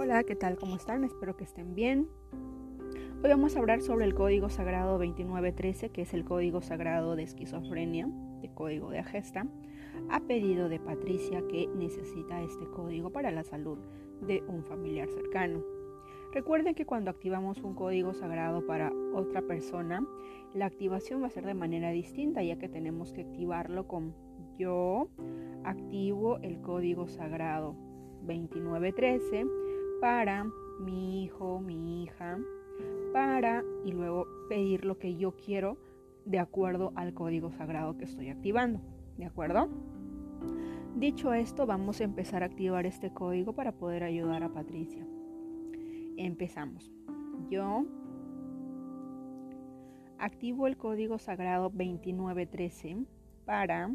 Hola, ¿qué tal? ¿Cómo están? Espero que estén bien. Hoy vamos a hablar sobre el código sagrado 2913, que es el código sagrado de esquizofrenia, de código de Agesta, a pedido de Patricia que necesita este código para la salud de un familiar cercano. Recuerden que cuando activamos un código sagrado para otra persona, la activación va a ser de manera distinta, ya que tenemos que activarlo con yo activo el código sagrado 2913 para mi hijo, mi hija, para y luego pedir lo que yo quiero de acuerdo al código sagrado que estoy activando. ¿De acuerdo? Dicho esto, vamos a empezar a activar este código para poder ayudar a Patricia. Empezamos. Yo activo el código sagrado 2913 para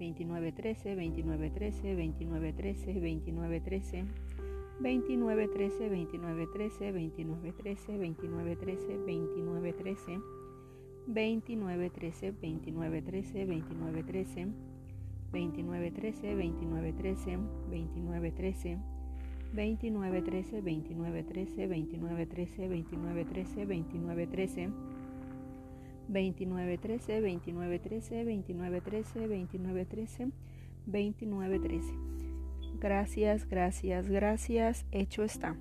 13, 29 13, 29 13, 29 13, 29 13, 29 13, 29 13, 29 13, 29 13, 29 13, 29 13, 2913, 2913, 2913, 2913, 2913. Gracias, gracias, gracias. Hecho está.